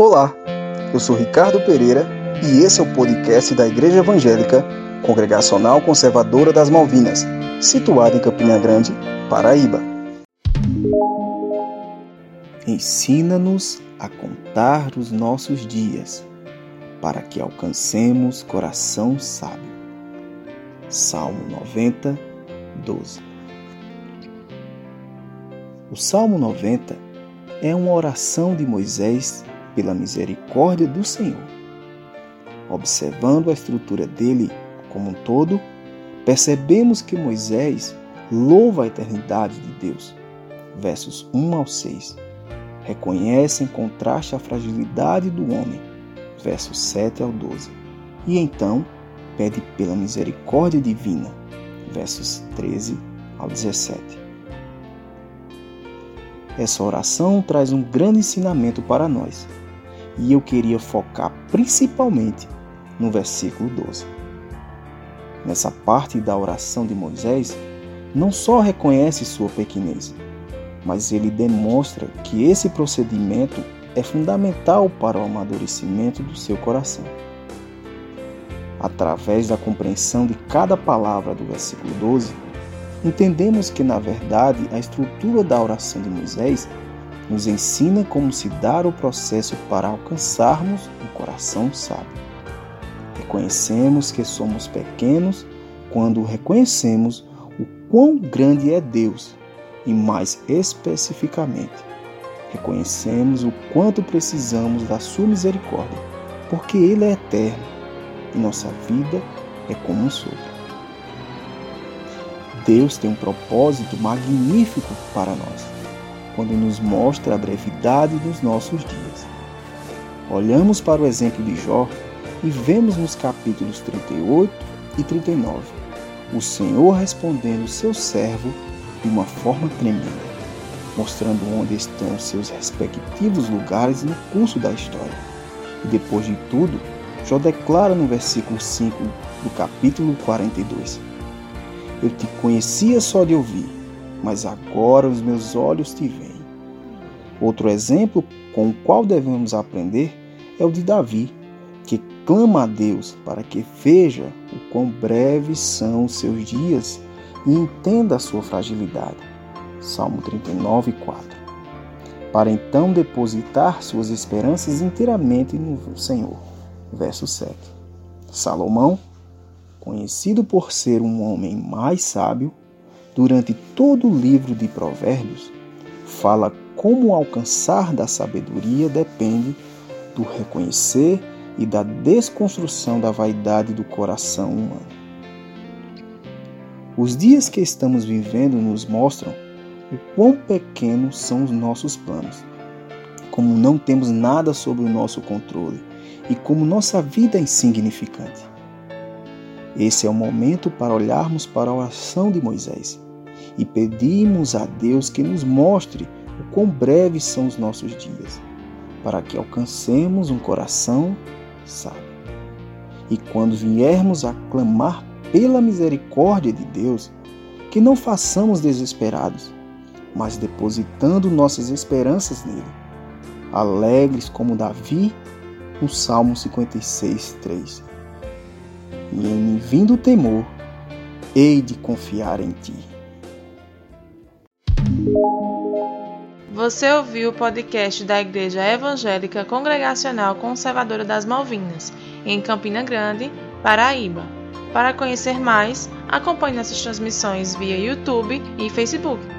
Olá, eu sou Ricardo Pereira e esse é o podcast da Igreja Evangélica Congregacional Conservadora das Malvinas, situada em Campina Grande, Paraíba. Ensina-nos a contar os nossos dias, para que alcancemos coração sábio. Salmo 90, 12. O Salmo 90 é uma oração de Moisés pela misericórdia do Senhor. Observando a estrutura dele como um todo, percebemos que Moisés louva a eternidade de Deus. Versos 1 ao 6. Reconhece em contraste a fragilidade do homem. Versos 7 ao 12. E então pede pela misericórdia divina. Versos 13 ao 17. Essa oração traz um grande ensinamento para nós e eu queria focar principalmente no versículo 12. Nessa parte da oração de Moisés, não só reconhece sua pequenez, mas ele demonstra que esse procedimento é fundamental para o amadurecimento do seu coração. Através da compreensão de cada palavra do versículo 12, entendemos que, na verdade, a estrutura da oração de Moisés nos ensina como se dar o processo para alcançarmos um coração sábio. Reconhecemos que somos pequenos quando reconhecemos o quão grande é Deus e, mais especificamente, reconhecemos o quanto precisamos da Sua misericórdia, porque Ele é eterno e nossa vida é como um sopro. Deus tem um propósito magnífico para nós quando nos mostra a brevidade dos nossos dias. Olhamos para o exemplo de Jó e vemos nos capítulos 38 e 39 o Senhor respondendo seu servo de uma forma tremenda, mostrando onde estão seus respectivos lugares no curso da história. E depois de tudo, Jó declara no versículo 5 do capítulo 42: Eu te conhecia só de ouvir, mas agora os meus olhos te veem. Outro exemplo com o qual devemos aprender é o de Davi, que clama a Deus para que veja o quão breves são os seus dias e entenda a sua fragilidade. Salmo 39, 4. Para então depositar suas esperanças inteiramente no Senhor. Verso 7. Salomão, conhecido por ser um homem mais sábio, durante todo o livro de Provérbios, fala como alcançar da sabedoria depende do reconhecer e da desconstrução da vaidade do coração humano. Os dias que estamos vivendo nos mostram o quão pequenos são os nossos planos, como não temos nada sob o nosso controle e como nossa vida é insignificante. Esse é o momento para olharmos para a oração de Moisés e pedirmos a Deus que nos mostre quão breves são os nossos dias, para que alcancemos um coração sábio. E quando viermos a clamar pela misericórdia de Deus, que não façamos desesperados, mas depositando nossas esperanças nele, alegres como Davi no Salmo 56, 3. E em me vindo o temor, hei de confiar em ti. Você ouviu o podcast da Igreja Evangélica Congregacional Conservadora das Malvinas, em Campina Grande, Paraíba. Para conhecer mais, acompanhe nossas transmissões via YouTube e Facebook.